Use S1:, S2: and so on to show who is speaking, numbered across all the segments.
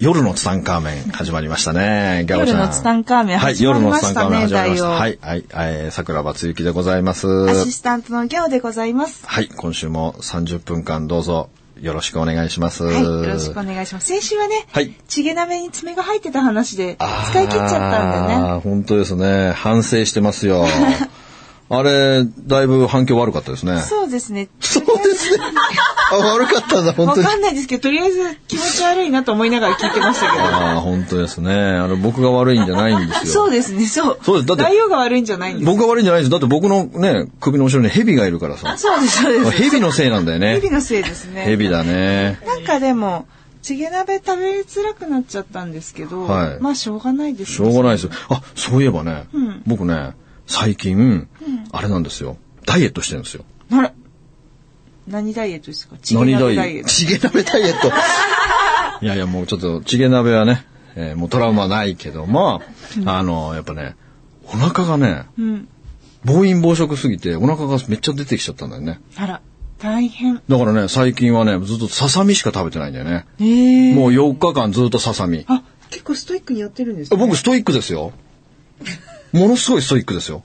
S1: 夜のツタンカーメン始まりましたね。ギャオちゃん。
S2: 夜のツタンカーメン
S1: はい、
S2: 始ま
S1: 夜の
S2: りましたね
S1: ツタンカーメン始まりました。はい、はい、えー、桜庭つゆきでございます。
S2: アシスタントのギャオでございます。
S1: はい、今週も30分間どうぞよろしくお願いします。
S2: はい、よろしくお願いします。先週はね、
S1: はい
S2: チゲ鍋に爪が入ってた話で使い切っちゃったんでね。
S1: あー本当ですね。反省してますよ。あれ、だいぶ反響悪かったですね。
S2: そうですね。
S1: そうですね。あ、悪かったんだ、本当に。
S2: わかんないですけど、とりあえず気持ち悪いなと思いながら聞いてましたけど。
S1: ああ、本当ですね。あの、僕が悪いんじゃないんですよ。
S2: そうですね、そう。
S1: そうですだって
S2: 内容が悪いんじゃないんです。
S1: 僕が悪いんじゃないです。だって僕のね、首の後ろに蛇がいるからさ。
S2: そうです、そうです。
S1: 蛇のせいなんだよね。
S2: 蛇のせいですね。
S1: 蛇だね。
S2: なんかでも、チゲ鍋食べづらくなっちゃったんですけど、
S1: はい
S2: まあしょうがないです
S1: しょうがないですよ。あ、そういえばね、
S2: ん
S1: 僕ね、最近、あれなんですよ。ダイエットしてるんですよ。
S2: あら。何ダイエットですか？チゲ
S1: 何
S2: 鍋ダイエット。
S1: チゲ鍋ダイエット。いやいや、もうちょっと、チゲ鍋はね、えーもうトラウマないけども、あの、やっぱね、お腹がね、
S2: うん。
S1: 暴飲暴食すぎて、お腹がめっちゃ出てきちゃったんだよね。
S2: あら、大変。
S1: だからね、最近はね、ずっとささみしか食べてないんだよね。
S2: ええ
S1: もう4日間ずっとささみ。
S2: あ、結構ストイックにやってるんですね。
S1: 僕ストイックですよ。ものすごいストイックですよ。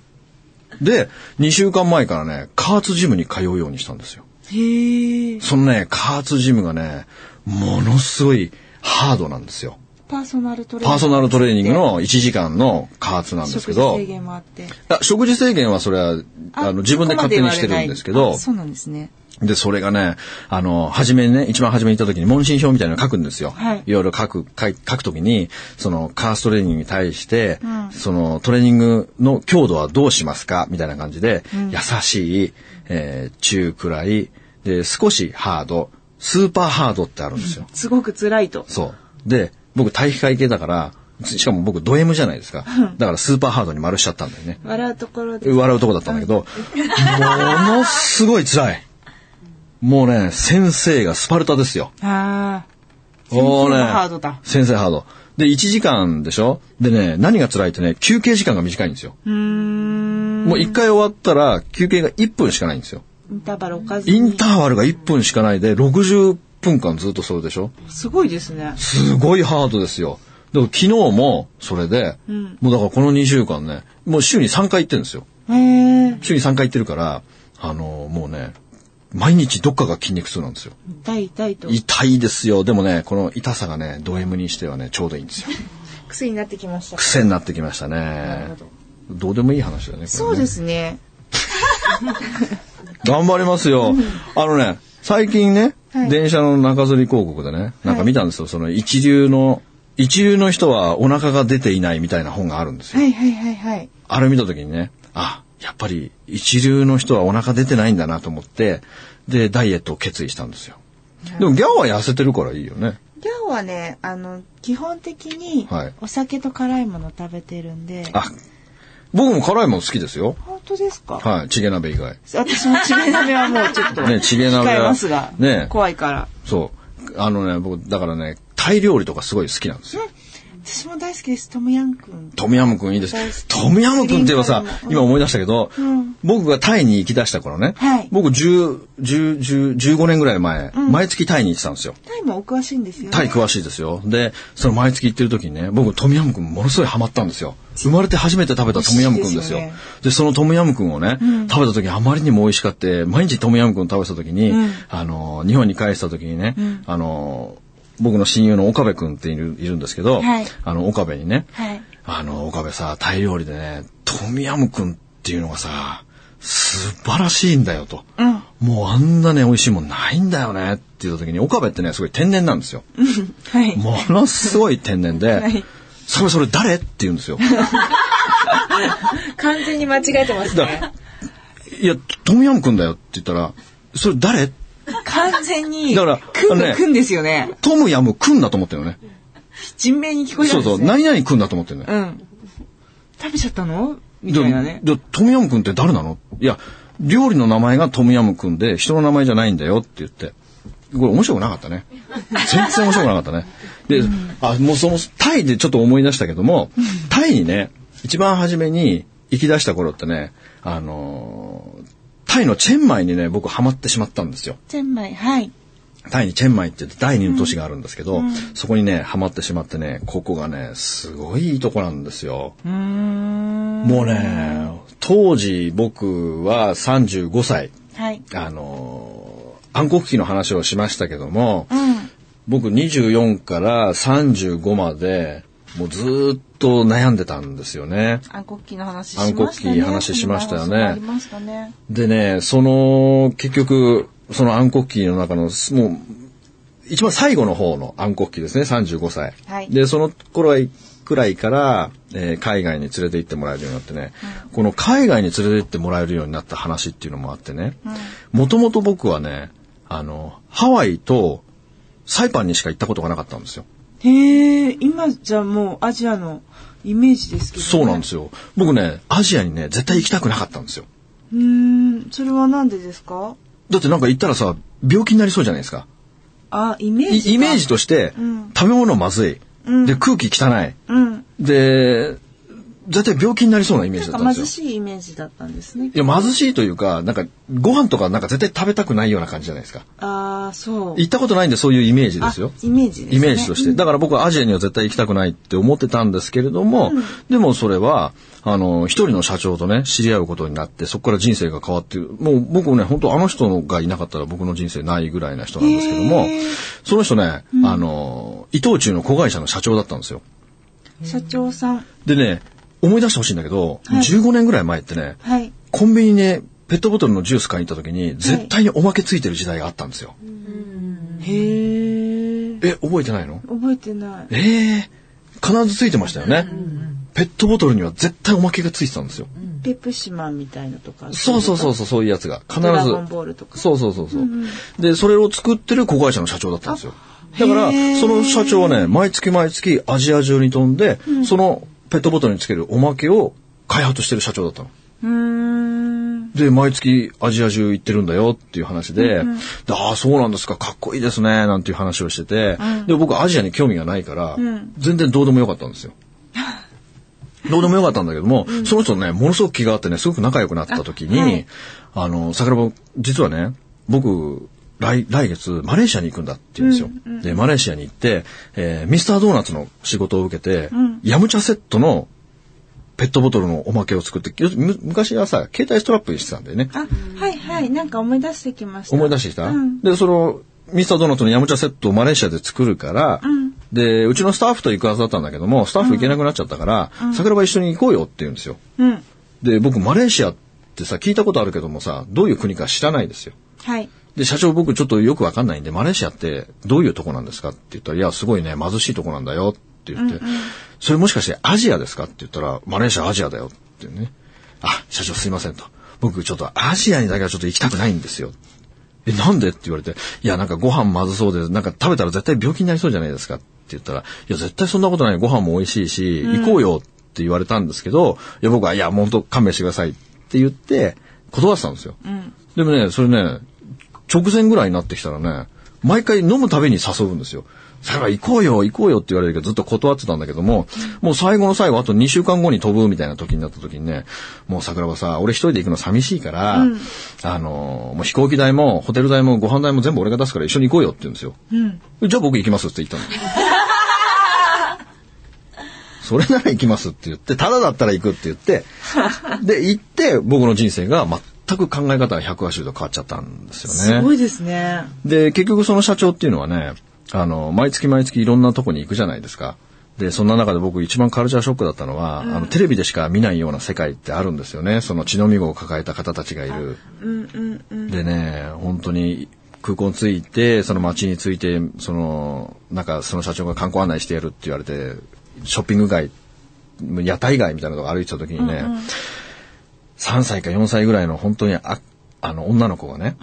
S1: で、2週間前からね、加圧ジムに通うようにしたんですよ。
S2: へえ。
S1: そのね、加圧ジムがね、ものすごいハードなんですよ。
S2: パーソナルトレーニング。
S1: パーソナルトレーニングの1時間の加圧なんですけど、
S2: 食事制限もあって。
S1: あ食事制限はそれはあの自分で勝手にしてるんですけど
S2: あ、そうなんですね。
S1: で、それがね、あの、初めにね、一番初めに行った時に問診票みたいなの書くんですよ。
S2: はい
S1: ろいろ書く、書い書く時に、その、カーストレーニングに対して、
S2: うん
S1: その、トレーニングの強度はどうしますか？みたいな感じで、優しい、えー中くらい、で、少しハード、スーパーハードってあるんですよ。
S2: すごく辛いと。
S1: そう。で、僕体育会系だから、しかも僕ド M じゃないですか。だからスーパーハードに丸しちゃったんだよね。
S2: 笑うところで。
S1: 笑うとこだったんだけど、ものすごい辛い。もうね、先生がスパルタですよ。
S2: ああ。
S1: もうね
S2: 先生もハードだ。
S1: 先生ハード。で、1時間でしょ？でね、何が辛いってね、休憩時間が短いんですよ。
S2: う。
S1: もう1回終わったら休憩が1分しかないんですよ。
S2: インターバル置かずに。
S1: インターバルが1分しかないで、60分間ずっとそれでしょ？
S2: すごいですね。
S1: すごいハードですよ。だから昨日もそれで、
S2: ん
S1: もうだからこの2週間ね、もう週に3回行ってるんですよ。週に3回行ってるから、あのもうね、毎日どっかが筋肉痛なんですよ。
S2: 痛い痛いと。
S1: 痛いですよ。でもね、この痛さがね、ド M にしてはね、ちょうどいいんですよ。
S2: 癖になってきました。
S1: 癖になってきました
S2: な
S1: ね。
S2: ど。
S1: どうでもいい話だよね。ね
S2: そうですね。
S1: 頑張りますよ。あのね、最近ね、
S2: はい
S1: 電車の中吊り広告でね、なんか見たんですよ。その一流の、一流の人はお腹が出ていないみたいな本があるんですよ。
S2: はいはいはいはい。
S1: あれ見た時にね、あ、やっぱり一流の人はお腹出てないんだなと思って、で、ダイエットを決意したんですよ。でもギャオは痩せてるからいいよね。
S2: ギャオはね、あの、基本的に
S1: はい、
S2: お酒と辛いもの食べてるんで。
S1: あ、僕も辛いもの好きですよ。
S2: 本当ですか？
S1: はい、チゲ鍋以外。
S2: 私もチゲ鍋はもうちょっと、
S1: ねチゲ鍋は
S2: 控えますが、
S1: ね
S2: 怖いから。
S1: そう。あのね、僕、だからね、タイ料理とかすごい好きなんですよ。
S2: 私も大好きです。トムヤンくん。
S1: トムヤムくんいいですトムヤムくんって言えばさ
S2: うん、
S1: 今思い出したけど、
S2: ん
S1: 僕がタイに行き出した頃ね、
S2: はい
S1: 僕10、10、10 15年ぐらい前、毎月タイに行ってたんですよ。
S2: タイもお詳しいんですよね。
S1: タイ詳しいですよ。で、その毎月行ってる時にね、僕トムヤムくんものすごいハマったんですよ。生まれて初めて食べたトムヤムくんですよ。で
S2: ですよ
S1: そのトムヤムくんをね、食べた時あまりにも美味しかって、毎日トムヤムくん食べてた時に、
S2: うん
S1: あの、日本に帰った時にね、あの、僕の親友の岡部くんっているいるんですけど、
S2: はい
S1: あの、岡部にね、
S2: はい。
S1: あの、岡部さ、タイ料理でね、トムヤムくんっていうのがさ、素晴らしいんだよと。
S2: うん。
S1: もうあんなね、美味しいもんないんだよねって言った時に、岡部ってね、すごい天然なんですよ。
S2: はい。
S1: ものすごい天然で、
S2: はい
S1: それそれ誰？って言うんですよ。
S2: 完全に間違えてます
S1: だ
S2: ね。
S1: いや、トムヤムくんだよって言ったら、それ誰？
S2: 完全に、
S1: だから
S2: くん
S1: あの
S2: くんですよね。
S1: トムヤムくんだと思ってるのね。
S3: 人名に聞こえた
S1: そうそう、
S3: んですね。
S1: 何々くんだと思ってんだよ。
S3: うん。食べちゃったの？みたいなね。
S1: で、でトムヤムくんって誰なの？いや、料理の名前がトムヤムくんで、人の名前じゃないんだよって言って。これ面白くなかったね。全然面白くなかったね。で、あ、もうその、タイでちょっと思い出したけども、タイにね、一番初めに行き出した頃ってね、あのータイのチェンマイにね、僕ハマってしまったんですよ。
S3: チェンマイ、はい。
S1: タイにチェンマイって言って第二の都市があるんですけど、そこにね、ハマってしまってね、ここがね、すごいいいとこなんですよ。
S3: う。
S1: もうね、当時僕は35歳。
S3: はい。
S1: あのー暗黒期の話をしましたけども、
S3: うん。
S1: 僕24から35まで、もうずーっと悩んでたんですよね。
S3: 暗黒期の話しましたね。
S1: 暗黒期話しましたよね
S3: ね。
S1: でね、その、結局、その暗黒期の中の、もう、一番最後の方の暗黒期ですね、35歳。
S3: はい
S1: で、その頃くらいから、えー海外に連れて行ってもらえるようになってね、この海外に連れて行ってもらえるようになった話っていうのもあってね、もともと僕はね、あの、ハワイとサイパンにしか行ったことがなかったんですよ。
S3: へえ、今じゃもうアジアのイメージですけど、ね。
S1: そうなんですよ。僕ね、アジアにね、絶対行きたくなかったんですよ。
S3: うーん、それはなんでですか？
S1: だってなんか行ったらさ、病気になりそうじゃないですか。
S3: あ、イメージ
S1: イイメージと
S3: し
S1: して、
S3: うん
S1: 食べ物まずい、
S3: うん
S1: で空気汚い
S3: うん。
S1: で絶対病気になりそうなイメージだった
S3: なん
S1: ですよ
S3: 貧しいイメージだったんですね。
S1: いや貧しいというかなんかご飯とかなんか絶対食べたくないような感じじゃないですか
S3: ああ、そう。
S1: 行ったことないんでそういうイメージですよ
S3: あイメージですね。
S1: イメージとして。だから僕はアジアには絶対行きたくないって思ってたんですけれども、でもそれは、あの、一人の社長とね、知り合うことになって、そこから人生が変わって、もう僕ね、本当あの人がいなかったら僕の人生ないぐらいな人なんですけどもその人ね、あの、伊藤忠の子会社の社長だったんですよ。
S3: 社長さん。
S1: でね、思い出してほしいんだけど、
S3: はい
S1: 15年ぐらい前ってね、
S3: はい。
S1: コンビニにね、ペットボトルのジュース買いに行った時に、絶対におまけついてる時代があったんですよ。
S3: へえ。
S1: え、覚えてないの？
S3: 覚えてない。
S1: ええ必ずついてましたよね。ペットボトルには絶対おまけがついてたんですよ。
S3: ペプシマンみたいのとか。
S1: そうそうそうそう、そういうやつが。必ず。
S3: ドラゴンボールとか。
S1: そうそうそうそう。で、それを作ってる子会社の社長だったんですよ。だから、その社長はね、毎月毎月アジア中に飛んで、そのペットボトルにつけるおまけを開発してる社長だったの。で、毎月アジア中行ってるんだよっていう話で、でああ、そうなんですか、かっこいいですね、なんていう話をしてて、で、僕アジアに興味がないから、
S3: ん。
S1: 全然どうでもよかったんですよ。どうでもよかったんだけども、その人ね、ものすごく気があってね、すごく仲良くなった時に、
S3: あはい。
S1: あの、桜庭、実はね、僕、来、来月、マレーシアに行くんだって言うんですよ。で、マレーシアに行って、えーミスタードーナツの仕事を受けて、ヤムチャセットのペットボトルのおまけを作って、昔はさ、携帯ストラップにしてたんだよね。
S3: あ、はいはい。なんか思い出してきました。
S1: 思い出してきた、
S3: うん。
S1: で、その、ミスタードーナツのヤムチャセットをマレーシアで作るから、で、うちのスタッフと行くはずだったんだけども、スタッフ行けなくなっちゃったから、桜庭一緒に行こうよって言うんですよ。
S3: うん。
S1: で、僕、マレーシアってさ、聞いたことあるけどもさ、どういう国か知らないですよ。
S3: はい。
S1: で、社長僕ちょっとよくわかんないんで、マレーシアってどういうとこなんですかって言ったら、いや、すごいね、貧しいとこなんだよって言って、それもしかしてアジアですかって言ったら、マレーシアアジアだよってね。あ、社長すいませんと。僕ちょっとアジアにだけはちょっと行きたくないんですよ。え、なんでって言われて、いや、なんかご飯まずそうで、なんか食べたら絶対病気になりそうじゃないですかって言ったら、いや、絶対そんなことない。ご飯も美味しいし、行こうよって言われたんですけど、いや、僕は、いや、もう本当勘弁してくださいって言って、断ってたんですよ。でもね、それね、直前ぐらいになってきたらね、毎回飲むたびに誘うんですよ。さあ行こうよ、行こうよって言われるけどずっと断ってたんだけども、もう最後の最後、あと2週間後に飛ぶみたいな時になった時にね、もう桜庭さ、俺一人で行くの寂しいから、あの、もう飛行機代もホテル代もご飯代も全部俺が出すから一緒に行こうよって言うんですよ。じゃあ僕行きますって言ったの。それなら行きますって言って、ただだったら行くって言って、で、行って僕の人生が全く考え方が180度変わっちゃったんですよね。
S3: すごいですね。
S1: で、結局その社長っていうのはね、あの、毎月毎月いろんなとこに行くじゃないですか。で、そんな中で僕一番カルチャーショックだったのは、あの、テレビでしか見ないような世界ってあるんですよね。その血のみ子を抱えた方たちがいる。でね、本当に空港に着いて、その街に着いて、その、なんかその社長が観光案内してやるって言われて、ショッピング街、屋台街みたいなとこ歩いてた時にね、3歳か4歳ぐらいの本当にあ、あの、女の子がね、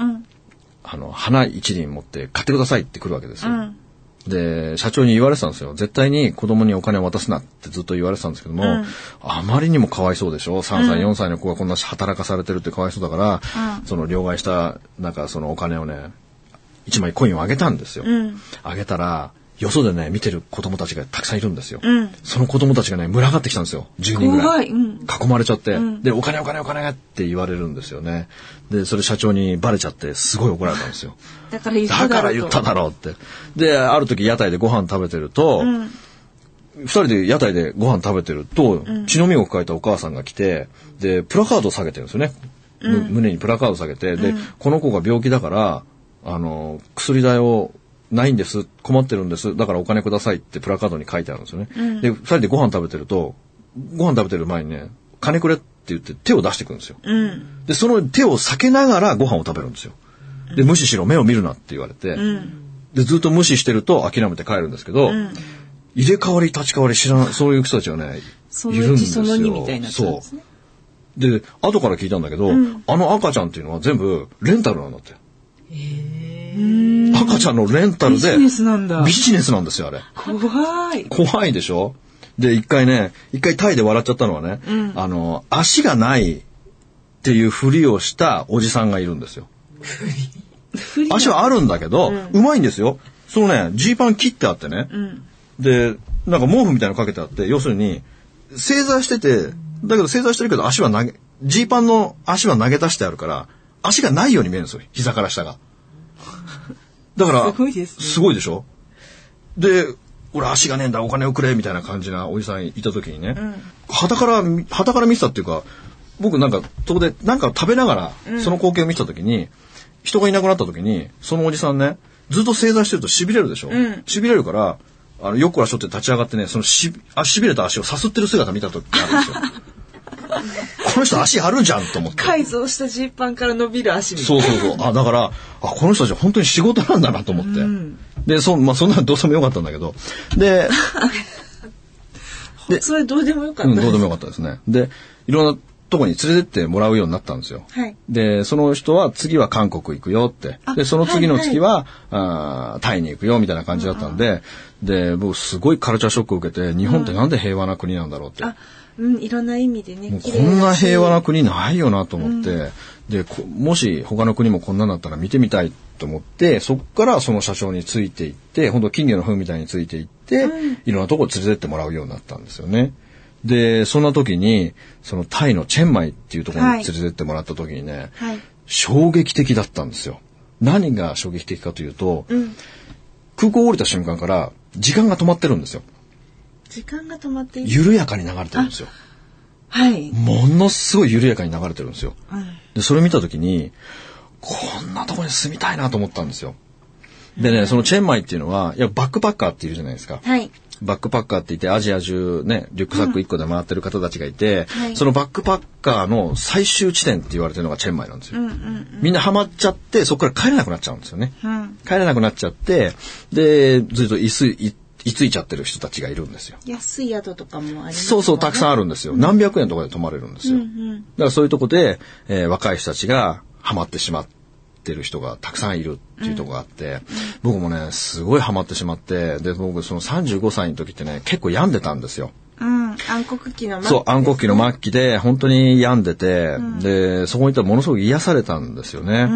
S1: あの、花一輪持って買ってくださいって来るわけですよ。で、社長に言われてたんですよ。絶対に子供にお金を渡すなってずっと言われてたんですけども、あまりにもかわいそうでしょ ?3 歳、4歳の子がこんな働かされてるってかわいそうだから、その両替した、なんかそのお金をね、1枚コインをあげたんですよ。あげたら、よそでね、見てる子供たちがたくさんいるんですよ。その子供たちがね、群がってきたんですよ。10人ぐらい。
S3: うん
S1: 囲まれちゃって、で、お金お金お金って言われるんですよね。で、それ社長にバレちゃって、すごい怒られたんですよ。
S3: だから言った
S1: だ
S3: だろうと
S1: から言っただろうって。で、ある時屋台でご飯食べてると、二人で屋台でご飯食べてると、血のみを抱えたお母さんが来て、で、プラカードを下げてるんですよね。む胸にプラカードを下げて、で、この子が病気だから、あの、薬代をないんです、困ってるんです、だからお金くださいってプラカードに書いてあるんですよね。で、二人でご飯食べてると、ご飯食べてる前にね、金くれって言って手を出してくるんですよ。
S3: うん。
S1: で、その手を避けながらご飯を食べるんですよ。で、無視しろ、目を見るなって言われて、で、ずっと無視してると諦めて帰るんですけど、入れ替わり立ち替わり知らない、そういう人たちがね、
S3: そ
S1: いるんですよ。
S3: その2みたいになね。
S1: そう。で、後から聞いたんだけど、あの赤ちゃんっていうのは全部レンタルなんだって。赤ちゃんのレンタルで、
S3: ビジネスなんだ
S1: ビジネスなんですよ、あれ。
S3: 怖い。
S1: 怖いでしょ？で、一回ね、一回タイで笑っちゃったのはね、あの、足がないっていうふりをしたおじさんがいるんですよ。足はあるんだけど、うまいんですよ。そのね、ジーパン切ってあってね、で、なんか毛布みたいなのかけてあって、要するに、正座してて、だけど正座してるけど足は投げ、ジーパンの足は投げ出してあるから、足がないように見えるんですよ、膝から下が。だから、
S3: すごいですね。
S1: すごいでしょ？で、俺足がねえんだ、お金をくれ、みたいな感じなおじさんいた時にね、旗から、旗から見てたっていうか、僕なんか、そこでなんか食べながら、その光景を見てた時に、人がいなくなった時に、そのおじさんね、ずっと正座してると痺れるでしょ、痺れるから、あの、よっこらしょって立ち上がってね、そのし、あ、痺れた足をさすってる姿見た時があるんですよ。この人足あるじゃんと思って。
S3: 改造したジーパンから伸びる足みたい
S1: そうそうそう。あ、だから、あ、この人たちは本当に仕事なんだなと思って。で、そ、まあ、そんなのどうでもよかったんだけど。で、
S3: な。それどうでもよかった
S1: うん。どうでもよかったですね。で、いろんなとこに連れてってもらうようになったんですよ。
S3: はい
S1: で、その人は次は韓国行くよって。で、その次の月は、あータイに行くよみたいな感じだったんで、で、僕すごいカルチャーショックを受けて、日本ってなんで平和な国なんだろうって。
S3: あ、うん、いろんな意味でね。
S1: こんな平和な国ないよなと思って、でこもし他の国もこんなんだったら見てみたいと思ってそこからその社長についていって本当金魚の糞みたいについていって、いろんなとこ連れてってもらうようになったんですよね。でそんな時にそのタイのチェンマイっていうところに連れてってもらった時にね、
S3: はい。
S1: 衝撃的だったんですよ。何が衝撃的かというと、
S3: うん。
S1: 空港を降りた瞬間から時間が止まってるんですよ。
S3: 時間が止まって。
S1: 緩やかに流れてるんですよ。
S3: はい。
S1: ものすごい緩やかに流れてるんですよ。
S3: うん。
S1: で、それ見たときに、こんなとこに住みたいなと思ったんですよ。でね、そのチェンマイっていうのは、いや、バックパッカーっているじゃないですか。
S3: はい。
S1: バックパッカーって言って、アジア中ね、リュックサック1個で回ってる方たちがいて、
S3: はい
S1: そのバックパッカーの最終地点って言われてるのがチェンマイなんですよ。
S3: うんうん
S1: みんなハマっちゃって、そこから帰れなくなっちゃうんですよね。
S3: うん。
S1: 帰れなくなっちゃって、で、ずっと居すい居ついちゃってる人たちがいるんですよ。
S3: 安い宿とかもあります
S1: そうそう、たくさん
S3: ん
S1: あるんですよ。何百円とかで泊まれるんですよ。
S3: うんうん。
S1: だからそういうとこで、えー若い人たちがハマってしまってる人がたくさんいるっていうとこがあって、僕もね、すごいハマってしまって、で、僕その35歳の時ってね、結構病んでたんですよ。
S3: うん。暗黒期の末
S1: そう、暗黒期の末期で本当に病んでて、で、そこに行ったらものすごく癒されたんですよね。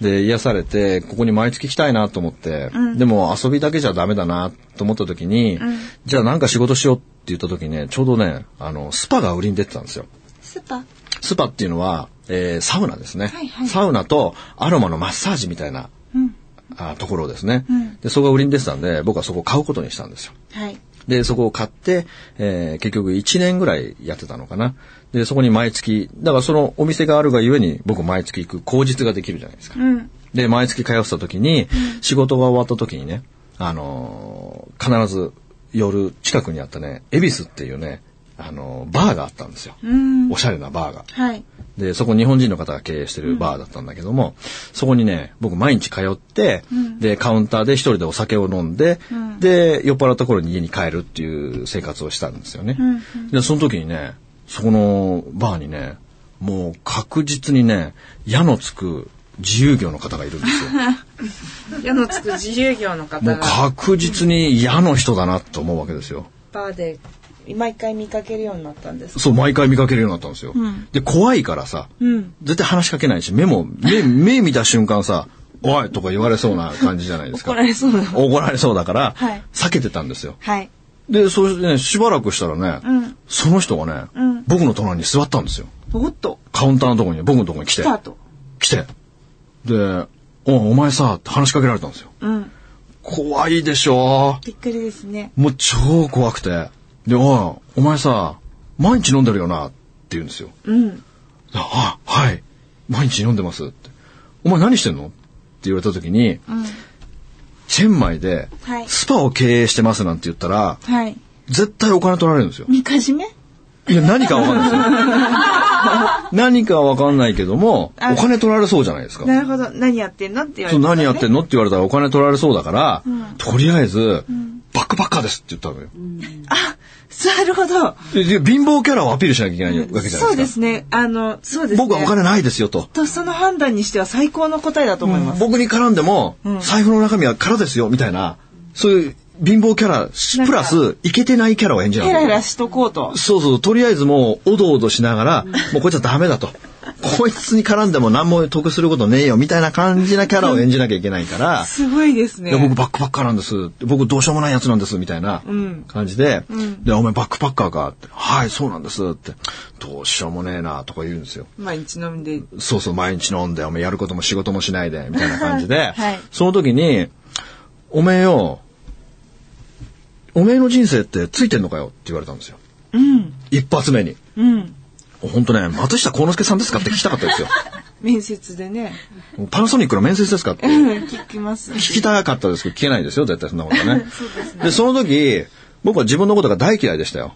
S1: で、癒されて、ここに毎月来たいなと思って、でも遊びだけじゃダメだなと思った時に、じゃあなんか仕事しようって言った時にね、ちょうどね、あの、スパが売りに出てたんですよ。
S3: スパ？
S1: スパっていうのは、えーサウナですね、
S3: はいはい
S1: サウナとアロマのマッサージみたいな、あところですね、で、そこが売りに出てたんで、僕はそこを買うことにしたんですよ。
S3: はい。
S1: で、そこを買って、えー結局1年ぐらいやってたのかな。で、そこに毎月、だからそのお店があるがゆえに僕毎月行く口実ができるじゃないですか。
S3: うん。
S1: で、毎月通ってた時に、仕事が終わった時にね、あのー必ず夜近くにあったね、恵比寿っていうね、あのーバーがあったんですよ。
S3: うん。
S1: おしゃれなバーが。
S3: はい。
S1: で、そこ日本人の方が経営してるバーだったんだけども、そこにね、僕毎日通って、で、カウンターで一人でお酒を飲んで、で、酔っ払った頃に家に帰るっていう生活をしたんですよね。で、その時にね、そこのバーにね、もう確実にね、矢のつく自由業の方がいるんですよ。
S3: 矢のつく自由業の方
S1: もう
S3: が
S1: 確実に嫌の人だなと思うわけですよ。
S3: バーで毎回見かけるようになったんです。
S1: そう、毎回見かけるようになったんですよ。
S3: ん
S1: で、怖いからさ、
S3: うん。
S1: 絶対話しかけないし、目も、目、目見た瞬間さ、おいとか言われそうな感じじゃないですか。
S3: 怒られそうだ。
S1: 怒られそうだから、
S3: はい
S1: 避けてたんですよ。
S3: はい。
S1: で、そしてね、しばらくしたらね、
S3: うん。
S1: その人がね、
S3: うん
S1: 僕の隣に座ったんですよ。
S3: おっと、
S1: カウンターのところに、僕のところに来て
S3: 来、たと。
S1: 来て。で、おお前さ、って話しかけられたんですよ。
S3: うん。
S1: 怖いでしょ
S3: びっくりですね。
S1: もう超怖くて。で、おい、お前さ、毎日飲んでるよな、って言うんですよ。
S3: うん。
S1: あ、はい。毎日飲んでますって。お前何してんのって言われた時に、
S3: うん。
S1: チェンマイで
S3: はい
S1: スパを経営してますなんて言ったら、
S3: はい。
S1: 絶対お金取られるんですよ。
S3: みかじめ？
S1: いや、何かわかんないですよ。何かわかんないけども、
S3: あ
S1: お金取られそうじゃないですか。
S3: なるほど。何やってんのって言われ
S1: そう
S3: て、
S1: 何やってんのって言われたらお金取られそうだから、
S3: ん
S1: とりあえず、バックパッカーですって言ったのよ。
S3: あ、なるほど。
S1: 貧乏キャラをアピールしなきゃいけないわけじゃないですか。
S3: そうですね。あの、そうですね。
S1: 僕はお金ないですよと。
S3: と、その判断にしては最高の答えだと思います。
S1: 僕に絡んでも、
S3: うん
S1: 財布の中身は空ですよみたいな、そういう貧乏キャラ、プラス、イケてないキャラを演じな
S3: ヘ
S1: きゃいけない
S3: ラヘラしとこうと。
S1: そうそう、とりあえずもう、おどおどしながら、もうこいつはダメだと。こいつに絡んでも何も得することねえよ、みたいな感じなキャラを演じなきゃいけないから、
S3: すごいですね。
S1: いや僕バックパッカーなんです。僕どうしようもないやつなんです、みたいな
S3: うん
S1: 感じで、
S3: ん
S1: で、お前バックパッカーかって、はい、そうなんですって、どうしようもねえな、とか言うんですよ。
S3: 毎日飲んで。
S1: そうそう、毎日飲んで、お前やることも仕事もしないで、みたいな感じで、
S3: はい
S1: その時に、おめえよ、おめえの人生ってついてんのかよって言われたんですよ。
S3: うん。
S1: 一発目に。
S3: うん。
S1: 本当ね、松下幸之助さんですかって聞きたかったですよ。
S3: 面接でね。
S1: パナソニックの面接ですかって
S3: うん聞きます。
S1: 聞きたかったですけど、聞けないですよ、絶対そんなことね。
S3: そうですね。
S1: で、その時、僕は自分のことが大嫌いでしたよ。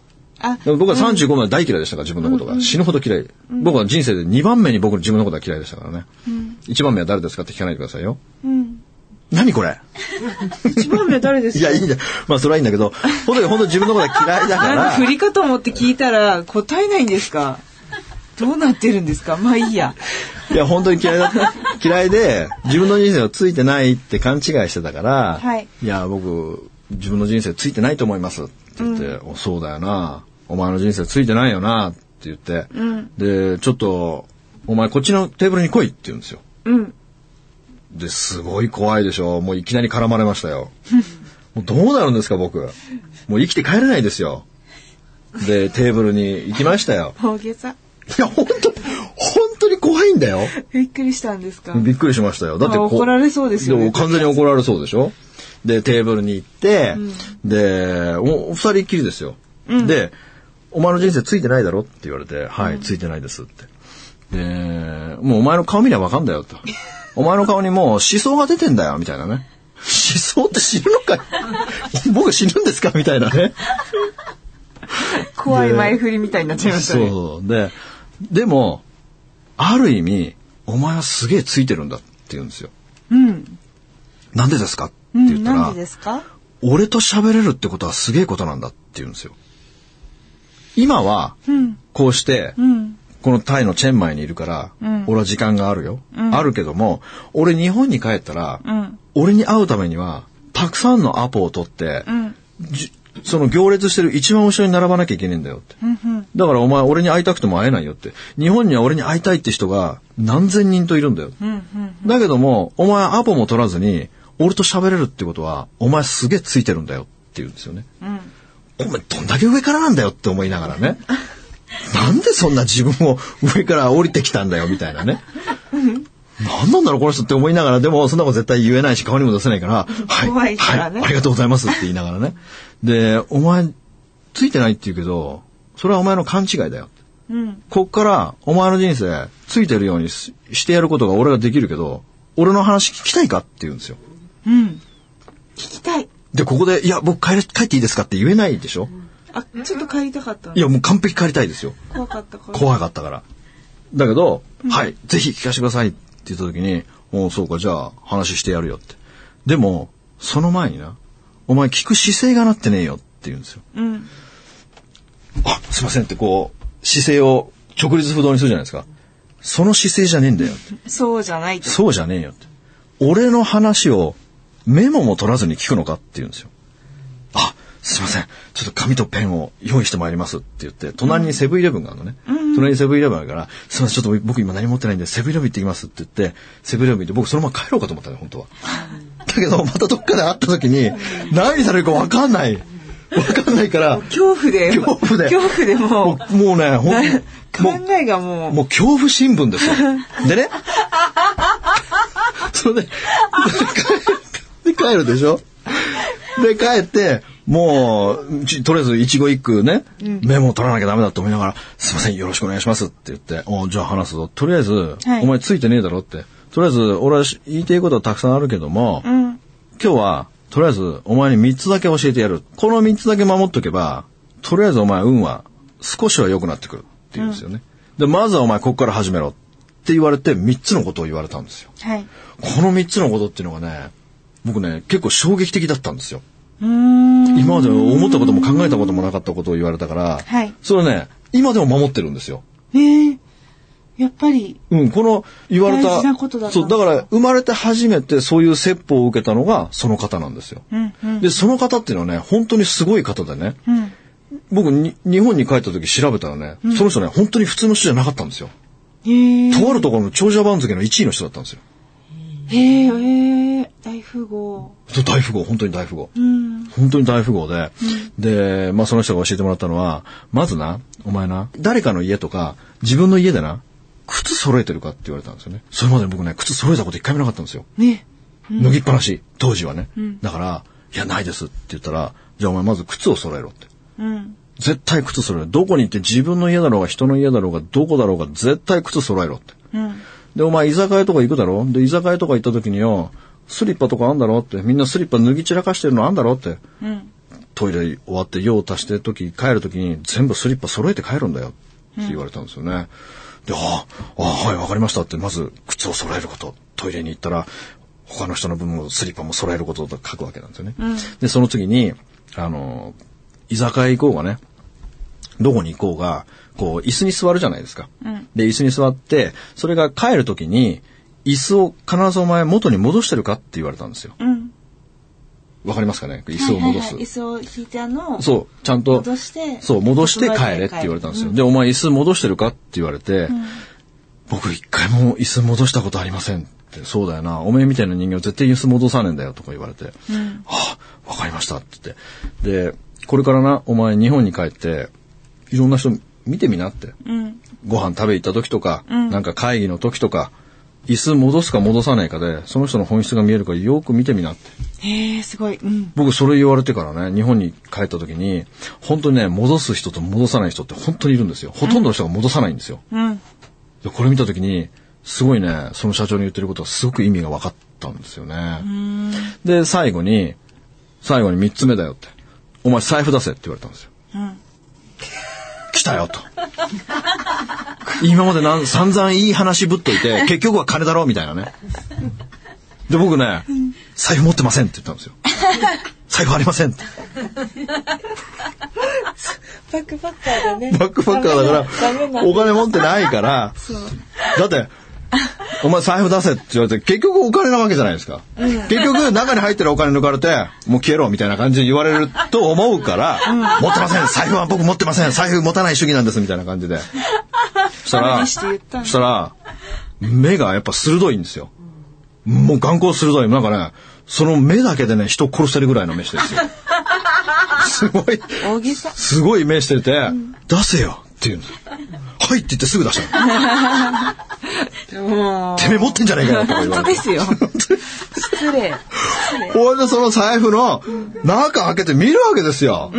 S1: 僕は35まで大嫌いでしたから、自分のことが。死ぬほど嫌い。僕は人生で2番目に僕の自分のことが嫌いでしたからね。1番目は誰ですかって聞かないでくださいよ。
S3: うん。
S1: 何これ？
S3: 一番目誰ですか？
S1: いや、いいんだ。まあ、それはいいんだけど、本当に本当に自分のことが嫌いだから
S3: か、振りかと思って聞いたら答えないんですか？どうなってるんですか？まあいいや。
S1: いや、本当に嫌いだった。嫌いで、自分の人生をついてないって勘違いしてたから、
S3: はい
S1: や、僕、自分の人生ついてないと思いますって言って、おそうだよな。お前の人生ついてないよなって言って、
S3: うん。
S1: で、ちょっと、お前こっちのテーブルに来いって言うんですよ。
S3: うん。
S1: で、すごい怖いでしょ。もういきなり絡まれましたよ。もうどうなるんですか、僕。もう生きて帰れないですよ。で、テーブルに行きましたよ。
S3: 大げさ。
S1: いや、本当本当に怖いんだよ。
S3: びっくりしたんですか？
S1: びっくりしましたよ。だって
S3: 怒られそうですよね
S1: も完全に怒られそうでしょ？で、テーブルに行って、で、おお二人っきりですよ。で、お前の人生ついてないだろ？って言われて、はい、ついてないですって。で、もうお前の顔見りゃわかんだよと。お前の顔にもう思想が出てんだよ、みたいなね。思想って死ぬのかい？僕死ぬんですか？みたいなね。
S3: 怖い前振りみたいになっちゃいましたね。
S1: そう。で、でも、ある意味、お前はすげえついてるんだって言うんですよ。
S3: うん。
S1: なんでですか？って
S3: うん。
S1: 言ったら、
S3: なんでですか？
S1: 俺と喋れるってことはすげえことなんだって言うんですよ。今は、
S3: うん。
S1: こうして、
S3: うん。
S1: このタイのチェンマイにいるから、
S3: うん
S1: 俺は時間があるよ、
S3: うん
S1: あるけども、俺日本に帰ったら、
S3: うん。
S1: 俺に会うためには、たくさんのアポを取って、その行列してる一番後ろに並ばなきゃいけないんだよって。だからお前俺に会いたくても会えないよって。日本には俺に会いたいって人が何千人といるんだよ。だけども、お前アポも取らずに、俺と喋れるってことは、お前すげえついてるんだよって言うんですよね。
S3: うん。
S1: お前どんだけ上からなんだよって思いながらね。なんでそんな自分を上から降りてきたんだよみたいなね。何なんだろうこの人って思いながら、でもそんなこと絶対言えないし顔にも出せないから、はい、
S3: 怖いからね
S1: はい、ありがとうございますって言いながらね。で、お前、ついてないって言うけど、それはお前の勘違いだよ。
S3: うん。
S1: こっからお前の人生ついてるようにししてやることが俺ができるけど、俺の話聞きたいかって言うんですよ。
S3: うん。聞きたい。
S1: で、ここで、いや、僕帰れ帰っていいですかって言えないでしょ？
S3: あ、ちょっと帰りたかった。
S1: いや、もう完璧帰りたいですよ。
S3: 怖かったから。
S1: 怖かったから。だけど、はい、ぜひ聞かせてくださいって言った時に、おうそうか、じゃあ話してやるよって。でも、その前にな、お前聞く姿勢がなってねえよって言うんですよ。
S3: うん。
S1: あ、すいませんってこう、姿勢を直立不動にするじゃないですか。その姿勢じゃねえんだよって。
S3: そうじゃないと。
S1: そうじゃねえよって。俺の話をメモも取らずに聞くのかって言うんですよ。あ、すいません。ちょっと紙とペンを用意してまいりますって言って、隣にセブンイレブンがあるのね。隣にセブンイレブンあるから、すいません、ちょっと僕今何も持ってないんで、セブンイレブン行ってきますって言って、セブンイレブン行って僕そのまま帰ろうかと思ったのよ、本当は。だけど、またどっかで会った時に、何されるかわかんない。わかんないから、
S3: 恐怖で、
S1: 恐怖で
S3: 恐怖でも
S1: もうもうね、ほん
S3: 考えがもう、
S1: もう恐怖新聞ですよ。でね。それで、で帰るでしょ？で、帰って、もう、ちとりあえず一語一句ね、メモを取らなきゃダメだと思いながら、すいません、よろしくお願いしますって言って、おじゃあ話すぞ。とりあえず、
S3: はい
S1: お前ついてねえだろって。とりあえず、俺はし言いたいことはたくさんあるけども、
S3: うん。
S1: 今日は、とりあえず、お前に3つだけ教えてやる。この3つだけ守っとけば、とりあえずお前、運は少しは良くなってくるって言うんですよね。で、まずはお前、ここから始めろって言われて、3つのことを言われたんですよ。
S3: はい。
S1: この3つのことっていうのがね、僕ね、結構衝撃的だったんですよ。
S3: うーん。
S1: 今まで思ったことも考えたこともなかったことを言われたから、
S3: はい
S1: それね、今でも守ってるんですよ。
S3: ねえ。やっぱり、
S1: うん、この言われた、そう、だから生まれて初めてそういう説法を受けたのがその方なんですよ。
S3: うん、うん。
S1: で、その方っていうのはね、本当にすごい方でね、
S3: うん。
S1: 僕に、日本に帰った時調べたらね、その人ね、本当に普通の人じゃなかったんですよ。とあるところの長者番付の1位の人だったんですよ。
S3: へえ、へえ、大富豪。
S1: 大富豪、本当に大富豪。
S3: うん。
S1: 本当に大富豪で、で、まあその人が教えてもらったのは、まずな、お前な、誰かの家とか、自分の家でな、靴揃えてるかって言われたんですよね。それまで僕ね、靴揃えたこと一回もなかったんですよ。
S3: ね。
S1: 脱ぎっぱなし、当時はね。だから、いや、ないですって言ったら、じゃあお前まず靴を揃えろって。
S3: うん。
S1: 絶対靴揃えろ。どこに行って自分の家だろうが人の家だろうがどこだろうが絶対靴揃えろって。
S3: うん。
S1: で、お前居酒屋とか行くだろ？で、居酒屋とか行った時によ、スリッパとかあんだろって。みんなスリッパ脱ぎ散らかしてるのあんだろって。
S3: うん。
S1: トイレ終わって用を足してる時、帰る時に全部スリッパ揃えて帰るんだよって言われたんですよね。で、ああ、ああはい、わかりましたって、まず靴を揃えること。トイレに行ったら、他の人の分もスリッパも揃えることと書くわけなんですよね。で、その次に、あの、居酒屋行こうがね、どこに行こうが、こう、椅子に座るじゃないですか。で、椅子に座って、それが帰る時に、椅子を必ずお前元に戻してるかって言われたんですよ。
S3: うん。
S1: わかりますかね？椅子を戻す。
S3: はいはいはい椅子を引いたのを。
S1: そう、ちゃんと。
S3: 戻して
S1: そう、戻して帰れって言われたんですよ。で、お前椅子戻してるかって言われて、僕一回も椅子戻したことありませんって、そうだよな、おめえみたいな人間は絶対椅子戻さねえんだよとか言われて、ああ、わかりましたって言って。で、これからな、お前日本に帰って、いろんな人見てみなって。
S3: うん。
S1: ご飯食べ行った時とか、なんか会議の時とか、椅子戻すか戻さないかで、その人の本質が見えるかよく見てみなって。
S3: へえ、すごい。うん。
S1: 僕それ言われてからね、日本に帰った時に、本当にね、戻す人と戻さない人って本当にいるんですよ。ほとんどの人が戻さないんですよ。
S3: うん。
S1: でこれ見た時に、すごいね、その社長に言ってることはすごく意味が分かったんですよね。で、最後に、最後に三つ目だよって。お前財布出せって言われたんですよ。
S3: うん。
S1: 来たよと。今までなん散々いい話ぶっといて、結局は金だろみたいなね。で、僕ね、財布持ってませんって言ったんですよ。財布ありませんって。
S3: バックパッカーだね。
S1: バックパッカーだから、お金持ってないから、だって、お前財布出せって言われて、結局お金なわけじゃないですか。結局中に入ってるお金抜かれて、もう消えろみたいな感じで言われると思うから、持ってません財布は僕持ってません財布持たない主義なんですみたいな感じで。そしたら、そしたら、目がやっぱ鋭いんですよ。もう眼光鋭い。なんかね、その目だけでね、人を殺せるぐらいの目してるんですよ。すごい。すごい目してて、出せよって言うんですよ。はいって言ってすぐ出したの。
S3: もう。
S1: てめえ持ってんじゃねえかよとか言われて。
S3: 本当ですよ。失礼。
S1: ほいでその財布の中開けて見るわけですよ。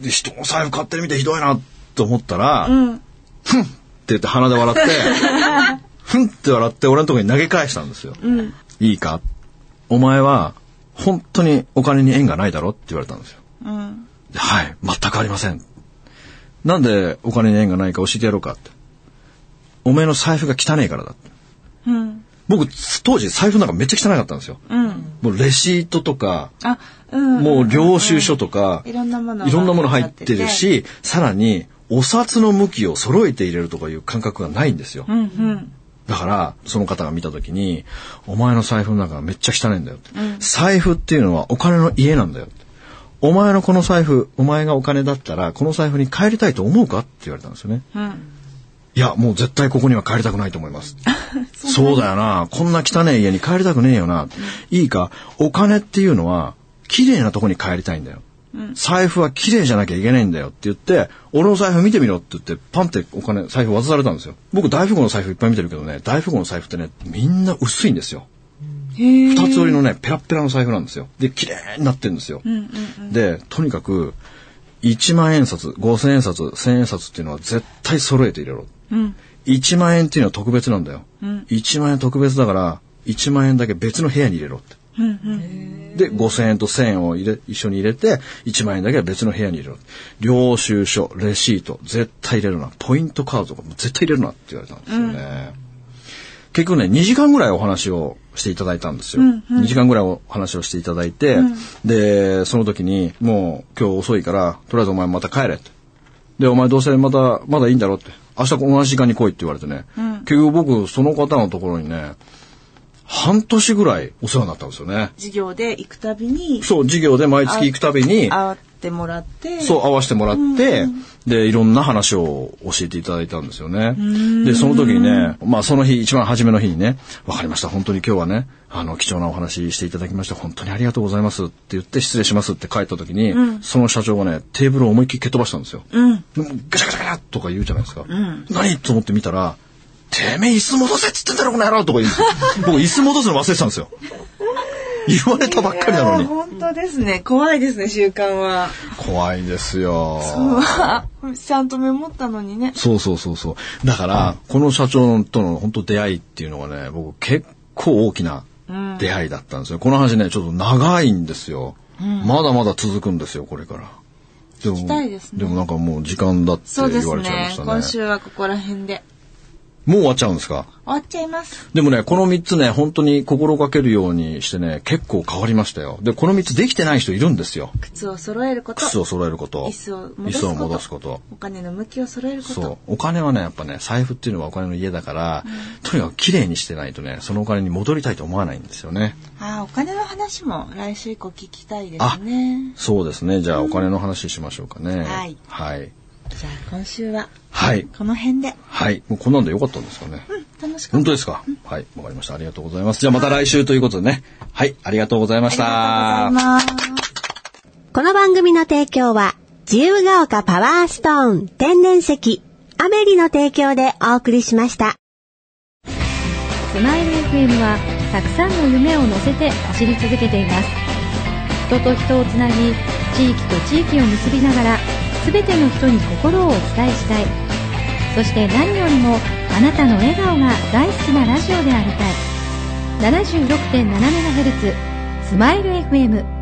S1: で人の財布買ってみてひどいなと思ったら、
S3: うん。
S1: ふんって言って鼻で笑って、ふんって笑って俺のところに投げ返したんですよ。
S3: うん。
S1: いいか？お前は本当にお金に縁がないだろって言われたんですよ。
S3: うん。
S1: ではい、全くありません。なんでお金に縁がないか教えてやろうかって。お前の財布が汚いからだって。
S3: うん。
S1: 僕、当時財布なんかめっちゃ汚かったんですよ。
S3: うん。
S1: もうレシートとか、
S3: あ、うん。
S1: もう領収書とか、
S3: いろんなもの
S1: 入ってるし、さらにお札の向きを揃えて入れるとかいう感覚がないんですよ。
S3: うんうん。
S1: だから、その方が見たときに、お前の財布の中がめっちゃ汚いんだよって、財布っていうのはお金の家なんだよ。お前のこの財布、お前がお金だったら、この財布に帰りたいと思うかって言われたんですよね。いや、もう絶対ここには帰りたくないと思います。そうだよな。こんな汚い家に帰りたくねえよな。いいか、お金っていうのは、綺麗なとこに帰りたいんだよ。財布は綺麗じゃなきゃいけないんだよって言って、俺の財布見てみろって言って、パンってお金、財布渡されたんですよ。僕大富豪の財布いっぱい見てるけどね、大富豪の財布ってね、みんな薄いんですよ。二つ折りのね、ペラッペラの財布なんですよ。で、綺麗になってるんですよ。で、とにかく、1万円札、5000円札、1000円札っていうのは絶対揃えて入れろ。1万円っていうのは特別なんだよ。1万円特別だから、1万円だけ別の部屋に入れろって。で、5000円と1000円を入れ、一緒に入れて、1万円だけは別の部屋に入れろ。領収書、レシート、絶対入れるな。ポイントカードとかも絶対入れるなって言われたんですよね。結局ね、2時間ぐらいお話をしていただいたんですよ。2時間ぐらいお話をしていただいて、で、その時に、もう今日遅いから、とりあえずお前また帰れって。で、お前どうせまた、まだいいんだろって。明日同じ時間に来いって言われてね。結局僕、その方のところにね、半年ぐらいお世話になったんですよね。
S3: 授業で行くたびに
S1: そう、授業で毎月行くたびに、
S3: 会ってもらって
S1: そう、会わせてもらって、で、いろんな話を教えていただいたんですよね。で、その時にね、まあ、その日、一番初めの日にね、わかりました、本当に今日はね、あの、貴重なお話していただきまして、本当にありがとうございますって言って、失礼しますって帰った時に、その社長がね、テーブルを思いっきり蹴っ飛ばしたんですよ。でもガシャガシャガシャとか言うじゃないですか。何と思って見たら、てめえ椅子戻せっつってんだろ、この野郎とか言う。僕、椅子戻すの忘れてたんですよ。言われたばっかりなのに。
S3: 本当ですね怖いですね習慣は
S1: 怖いですよ。
S3: ちゃんとメモったのにね
S1: そうそうそうそう。だから、この社長との本当出会いっていうのはね、僕結構大きな出会いだったんですよ。この話ね、ちょっと長いんですよ。まだまだ続くんですよ、これから。でも、
S3: ですね
S1: もなんかもう時間だって言われちゃいま
S3: ね
S1: したね。
S3: 今週はここら辺で
S1: もう終わっちゃうんですか？
S3: 終わっちゃいます
S1: でもね、この3つね、本当に心がけるようにしてね、結構変わりましたよ。で、この3つできてない人いるんですよ。
S3: 靴を揃えること
S1: 靴を揃えること。
S3: 椅子を戻
S1: 椅子を
S3: すこと
S1: 戻すこと。
S3: お金の向きを揃えること
S1: そう。お金はね、やっぱね、財布っていうのはお金の家だから、とにかく綺麗にしてないとね、そのお金に戻りたいと思わないんですよね。
S3: ああお金の話も来週以降聞きたいで
S1: あ
S3: すね
S1: そうですね。じゃあ、お金の話しましょうかね。
S3: はい
S1: はい。
S3: じゃあ今週は
S1: はい。
S3: この辺で
S1: はい。もうこんなんでよかったんですかね。
S3: 楽しかった
S1: 本当ですか、はい。わかりました。ありがとうございます。じゃあまた来週ということでね。はい。ありがとうございました。
S3: ありがとうございます
S4: この番組の提供は、自由が丘パワーストーン天然石、アメリの提供でお送りしました。
S5: スマイル FM はたくさんの夢を乗せて走り続けています人と人をつなぎ地域と地域を結びながら全ての人に心をお伝えしたい。そして何よりもあなたの笑顔が大好きなラジオでありたい。76.7MHz スマイル FM